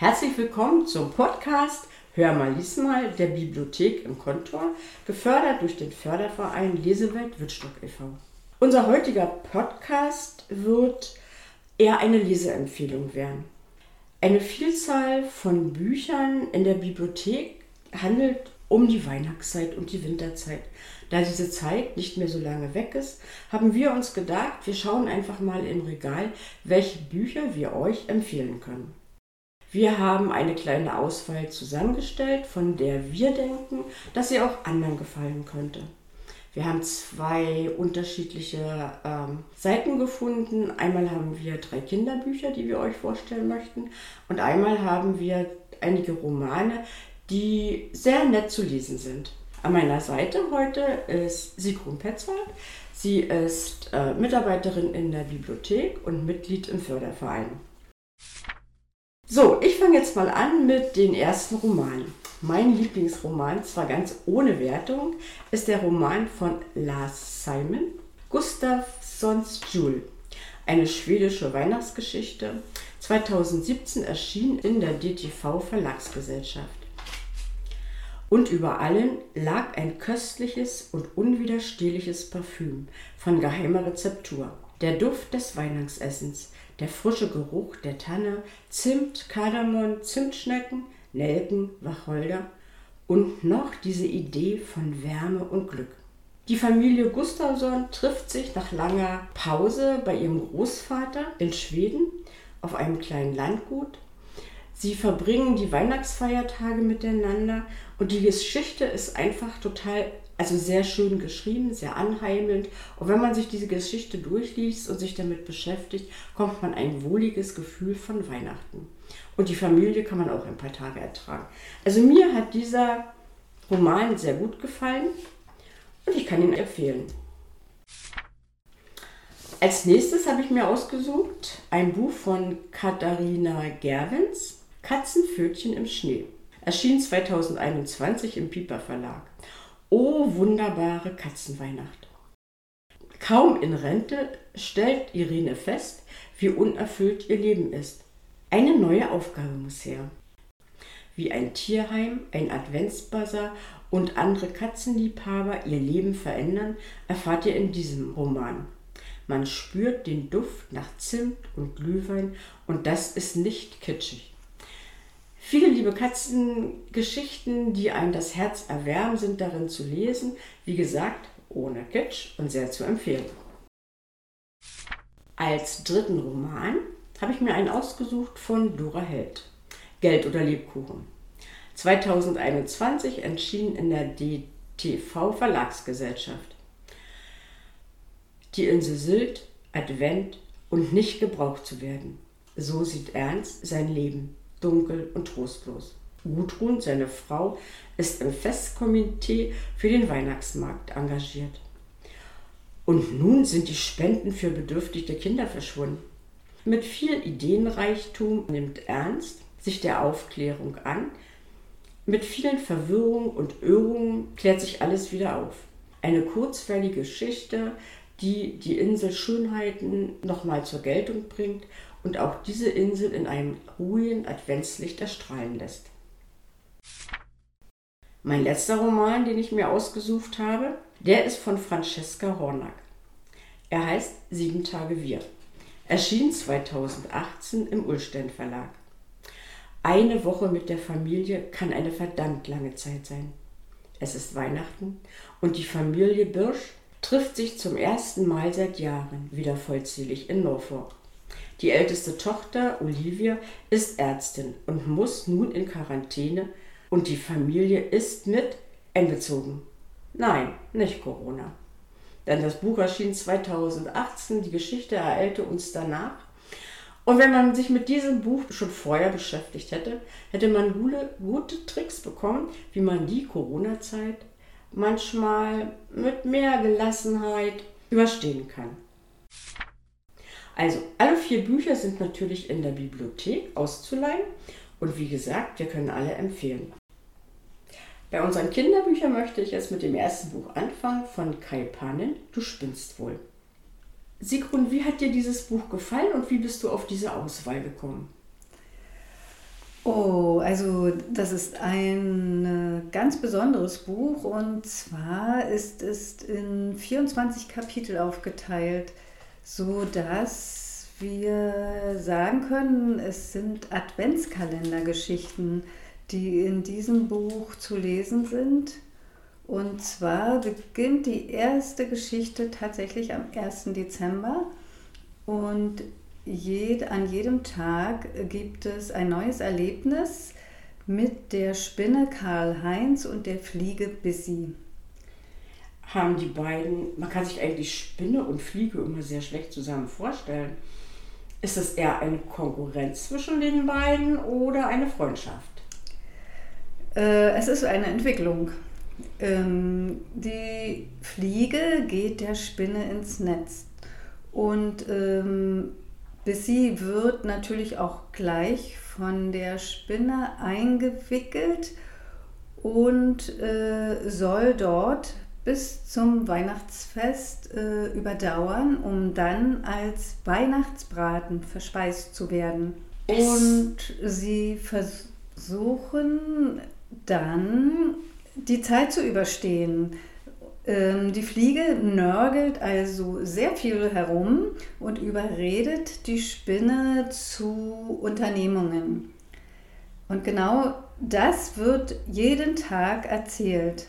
Herzlich willkommen zum Podcast Hör mal, lies mal der Bibliothek im Kontor, gefördert durch den Förderverein Lesewelt Wittstock e.V. Unser heutiger Podcast wird eher eine Leseempfehlung werden. Eine Vielzahl von Büchern in der Bibliothek handelt um die Weihnachtszeit und die Winterzeit. Da diese Zeit nicht mehr so lange weg ist, haben wir uns gedacht, wir schauen einfach mal im Regal, welche Bücher wir euch empfehlen können. Wir haben eine kleine Auswahl zusammengestellt, von der wir denken, dass sie auch anderen gefallen könnte. Wir haben zwei unterschiedliche ähm, Seiten gefunden. Einmal haben wir drei Kinderbücher, die wir euch vorstellen möchten. Und einmal haben wir einige Romane, die sehr nett zu lesen sind. An meiner Seite heute ist Sigrun Petzold. Sie ist äh, Mitarbeiterin in der Bibliothek und Mitglied im Förderverein. So, ich fange jetzt mal an mit den ersten Romanen. Mein Lieblingsroman, zwar ganz ohne Wertung, ist der Roman von Lars Simon, Gustafssons Jul. Eine schwedische Weihnachtsgeschichte, 2017 erschienen in der DTV Verlagsgesellschaft. Und über allen lag ein köstliches und unwiderstehliches Parfüm von geheimer Rezeptur. Der Duft des Weihnachtsessens, der frische Geruch der Tanne, Zimt, Kardamom, Zimtschnecken, Nelken, Wacholder und noch diese Idee von Wärme und Glück. Die Familie Gustafsson trifft sich nach langer Pause bei ihrem Großvater in Schweden auf einem kleinen Landgut. Sie verbringen die Weihnachtsfeiertage miteinander und die Geschichte ist einfach total also sehr schön geschrieben, sehr anheimelnd. Und wenn man sich diese Geschichte durchliest und sich damit beschäftigt, kommt man ein wohliges Gefühl von Weihnachten. Und die Familie kann man auch ein paar Tage ertragen. Also mir hat dieser Roman sehr gut gefallen und ich kann ihn empfehlen. Als nächstes habe ich mir ausgesucht ein Buch von Katharina Gerwens, Katzenpfötchen im Schnee. Erschien 2021 im Piper Verlag. Oh wunderbare Katzenweihnacht. Kaum in Rente stellt Irene fest, wie unerfüllt ihr Leben ist. Eine neue Aufgabe muss her. Wie ein Tierheim, ein Adventsbazar und andere Katzenliebhaber ihr Leben verändern, erfahrt ihr in diesem Roman. Man spürt den Duft nach Zimt und Glühwein und das ist nicht kitschig. Viele liebe Katzengeschichten, die einem das Herz erwärmen, sind darin zu lesen. Wie gesagt, ohne Kitsch und sehr zu empfehlen. Als dritten Roman habe ich mir einen ausgesucht von Dora Held. Geld oder Lebkuchen. 2021 erschien in der DTV Verlagsgesellschaft. Die Insel Sylt, Advent und nicht gebraucht zu werden. So sieht Ernst sein Leben dunkel und trostlos. Gudrun, seine Frau, ist im Festkomitee für den Weihnachtsmarkt engagiert. Und nun sind die Spenden für bedürftige Kinder verschwunden. Mit viel Ideenreichtum nimmt Ernst sich der Aufklärung an. Mit vielen Verwirrungen und Irrungen klärt sich alles wieder auf. Eine kurzweilige Geschichte, die die Insel Schönheiten nochmal zur Geltung bringt und auch diese Insel in einem ruhigen Adventslicht erstrahlen lässt. Mein letzter Roman, den ich mir ausgesucht habe, der ist von Francesca Hornack. Er heißt Sieben Tage Wir. Erschien 2018 im Ullstein Verlag. Eine Woche mit der Familie kann eine verdammt lange Zeit sein. Es ist Weihnachten und die Familie Birsch trifft sich zum ersten Mal seit Jahren wieder vollzählig in Norfolk. Die älteste Tochter, Olivia, ist Ärztin und muss nun in Quarantäne und die Familie ist mit einbezogen. Nein, nicht Corona. Denn das Buch erschien 2018, die Geschichte ereilte uns danach. Und wenn man sich mit diesem Buch schon vorher beschäftigt hätte, hätte man gute, gute Tricks bekommen, wie man die Corona-Zeit manchmal mit mehr Gelassenheit überstehen kann. Also alle vier Bücher sind natürlich in der Bibliothek auszuleihen und wie gesagt, wir können alle empfehlen. Bei unseren Kinderbüchern möchte ich jetzt mit dem ersten Buch anfangen von Kai Panin, Du spinnst wohl. Sigrun, wie hat dir dieses Buch gefallen und wie bist du auf diese Auswahl gekommen? Oh, also das ist ein äh, ganz besonderes Buch und zwar ist es in 24 Kapitel aufgeteilt, so dass wir sagen können, es sind Adventskalendergeschichten, die in diesem Buch zu lesen sind. Und zwar beginnt die erste Geschichte tatsächlich am 1. Dezember und jed, an jedem Tag gibt es ein neues Erlebnis mit der Spinne Karl-Heinz und der Fliege Bissi. Haben die beiden, man kann sich eigentlich Spinne und Fliege immer sehr schlecht zusammen vorstellen. Ist es eher eine Konkurrenz zwischen den beiden oder eine Freundschaft? Äh, es ist eine Entwicklung. Ähm, die Fliege geht der Spinne ins Netz und ähm, Bissi wird natürlich auch gleich von der Spinne eingewickelt und äh, soll dort bis zum Weihnachtsfest äh, überdauern, um dann als Weihnachtsbraten verspeist zu werden. Und sie versuchen dann die Zeit zu überstehen. Ähm, die Fliege nörgelt also sehr viel herum und überredet die Spinne zu Unternehmungen. Und genau das wird jeden Tag erzählt.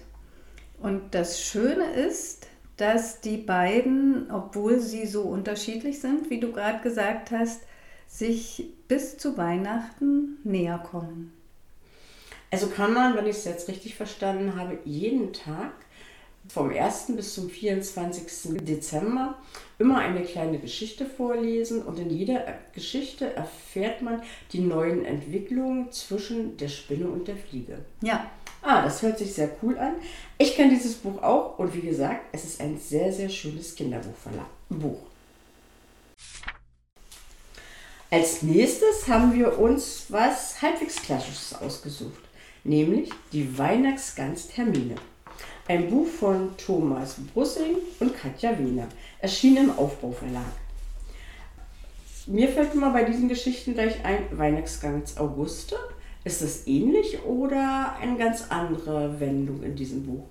Und das Schöne ist, dass die beiden, obwohl sie so unterschiedlich sind, wie du gerade gesagt hast, sich bis zu Weihnachten näher kommen. Also kann man, wenn ich es jetzt richtig verstanden habe, jeden Tag vom 1. bis zum 24. Dezember immer eine kleine Geschichte vorlesen und in jeder Geschichte erfährt man die neuen Entwicklungen zwischen der Spinne und der Fliege. Ja. Ah, das hört sich sehr cool an. Ich kenne dieses Buch auch und wie gesagt, es ist ein sehr, sehr schönes Kinderbuch. Als nächstes haben wir uns was halbwegs Klassisches ausgesucht, nämlich die Weihnachtsgans Hermine. Ein Buch von Thomas Brussing und Katja Wiener, erschienen im Aufbauverlag. Mir fällt immer bei diesen Geschichten gleich ein Weihnachtsgans Auguste. Ist das ähnlich oder eine ganz andere Wendung in diesem Buch?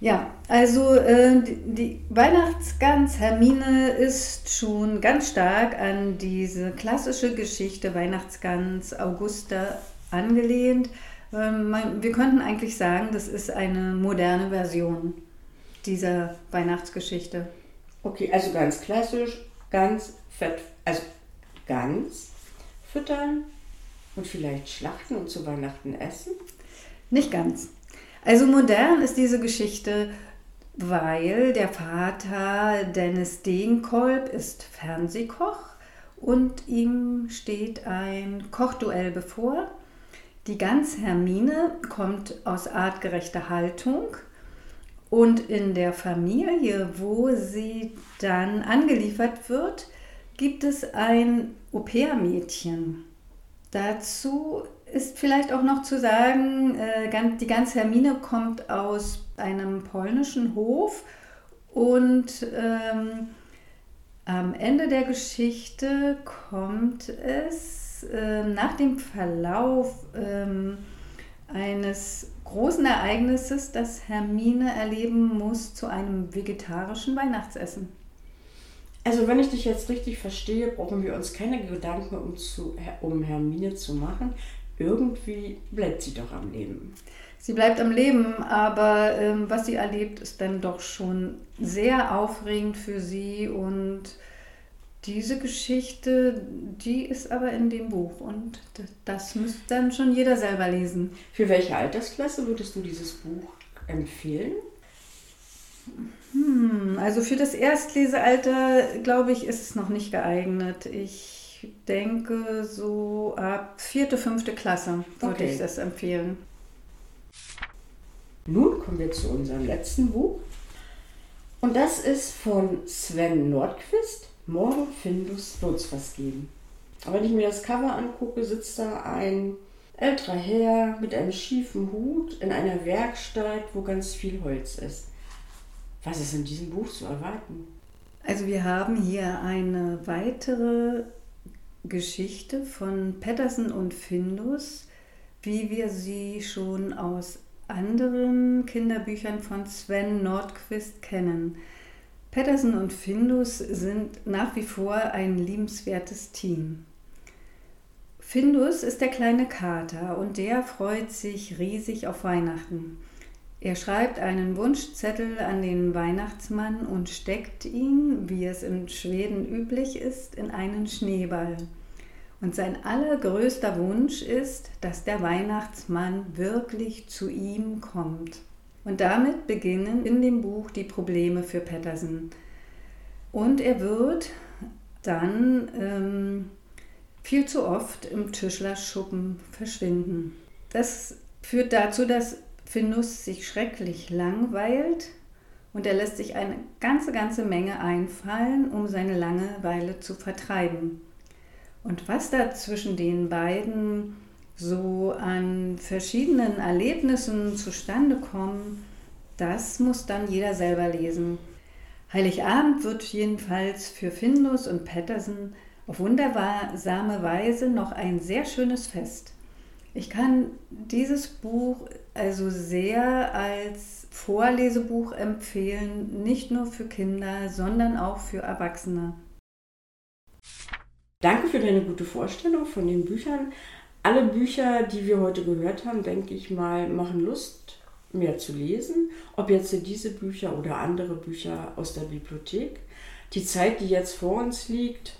Ja, also äh, die, die Weihnachtsgans Hermine ist schon ganz stark an diese klassische Geschichte Weihnachtsgans Augusta angelehnt. Ähm, wir könnten eigentlich sagen, das ist eine moderne Version dieser Weihnachtsgeschichte. Okay, also ganz klassisch, ganz fett, also ganz füttern und vielleicht schlachten und zu Weihnachten essen? Nicht ganz. Also modern ist diese Geschichte, weil der Vater Dennis Degenkolb ist Fernsehkoch und ihm steht ein Kochduell bevor die Gans Hermine kommt aus artgerechter Haltung und in der Familie, wo sie dann angeliefert wird, gibt es ein Au-pair-Mädchen. Dazu ist vielleicht auch noch zu sagen, äh, die Gans Hermine kommt aus einem polnischen Hof und ähm, am Ende der Geschichte kommt es äh, nach dem Verlauf ähm, eines großen Ereignisses, das Hermine erleben muss, zu einem vegetarischen Weihnachtsessen. Also wenn ich dich jetzt richtig verstehe, brauchen wir uns keine Gedanken um, zu, um Hermine zu machen. Irgendwie bleibt sie doch am Leben. Sie bleibt am Leben, aber ähm, was sie erlebt, ist dann doch schon sehr aufregend für sie und diese Geschichte, die ist aber in dem Buch und das müsste dann schon jeder selber lesen. Für welche Altersklasse würdest du dieses Buch empfehlen? Hm, also für das Erstlesealter, glaube ich, ist es noch nicht geeignet. Ich denke, so ab vierte, fünfte Klasse würde okay. ich das empfehlen. Nun kommen wir zu unserem letzten Buch. Und das ist von Sven Nordquist Morgen Findus wird's was geben. Aber wenn ich mir das Cover angucke, sitzt da ein älterer Herr mit einem schiefen Hut in einer Werkstatt, wo ganz viel Holz ist. Was ist in diesem Buch zu erwarten? Also wir haben hier eine weitere Geschichte von Patterson und Findus, wie wir sie schon aus anderen Kinderbüchern von Sven Nordquist kennen. Patterson und Findus sind nach wie vor ein liebenswertes Team. Findus ist der kleine Kater und der freut sich riesig auf Weihnachten. Er schreibt einen Wunschzettel an den Weihnachtsmann und steckt ihn, wie es in Schweden üblich ist, in einen Schneeball. Und sein allergrößter Wunsch ist, dass der Weihnachtsmann wirklich zu ihm kommt. Und damit beginnen in dem Buch die Probleme für Patterson. Und er wird dann ähm, viel zu oft im Tischlerschuppen verschwinden. Das führt dazu, dass Finus sich schrecklich langweilt und er lässt sich eine ganze, ganze Menge einfallen, um seine Langeweile zu vertreiben. Und was da zwischen den beiden so an verschiedenen Erlebnissen zustande kommt, das muss dann jeder selber lesen. Heiligabend wird jedenfalls für Findus und Patterson auf wundersame Weise noch ein sehr schönes Fest. Ich kann dieses Buch also sehr als Vorlesebuch empfehlen, nicht nur für Kinder, sondern auch für Erwachsene. Danke für deine gute Vorstellung von den Büchern. Alle Bücher, die wir heute gehört haben, denke ich mal, machen Lust, mehr zu lesen. Ob jetzt diese Bücher oder andere Bücher aus der Bibliothek. Die Zeit, die jetzt vor uns liegt,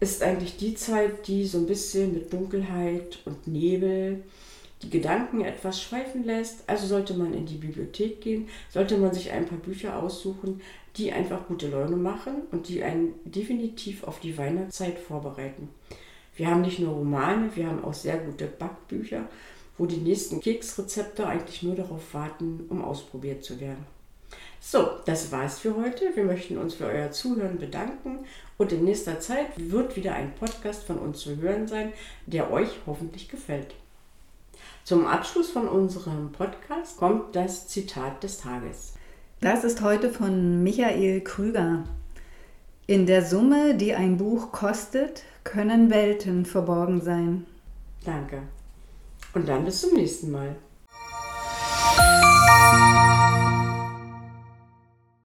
ist eigentlich die Zeit, die so ein bisschen mit Dunkelheit und Nebel die Gedanken etwas schweifen lässt. Also sollte man in die Bibliothek gehen, sollte man sich ein paar Bücher aussuchen, die einfach gute Laune machen und die einen definitiv auf die Weihnachtszeit vorbereiten. Wir haben nicht nur Romane, wir haben auch sehr gute Backbücher, wo die nächsten Keksrezepte eigentlich nur darauf warten, um ausprobiert zu werden. So, das war's für heute. Wir möchten uns für euer Zuhören bedanken und in nächster Zeit wird wieder ein Podcast von uns zu hören sein, der euch hoffentlich gefällt. Zum Abschluss von unserem Podcast kommt das Zitat des Tages. Das ist heute von Michael Krüger. In der Summe, die ein Buch kostet, können Welten verborgen sein. Danke. Und dann bis zum nächsten Mal.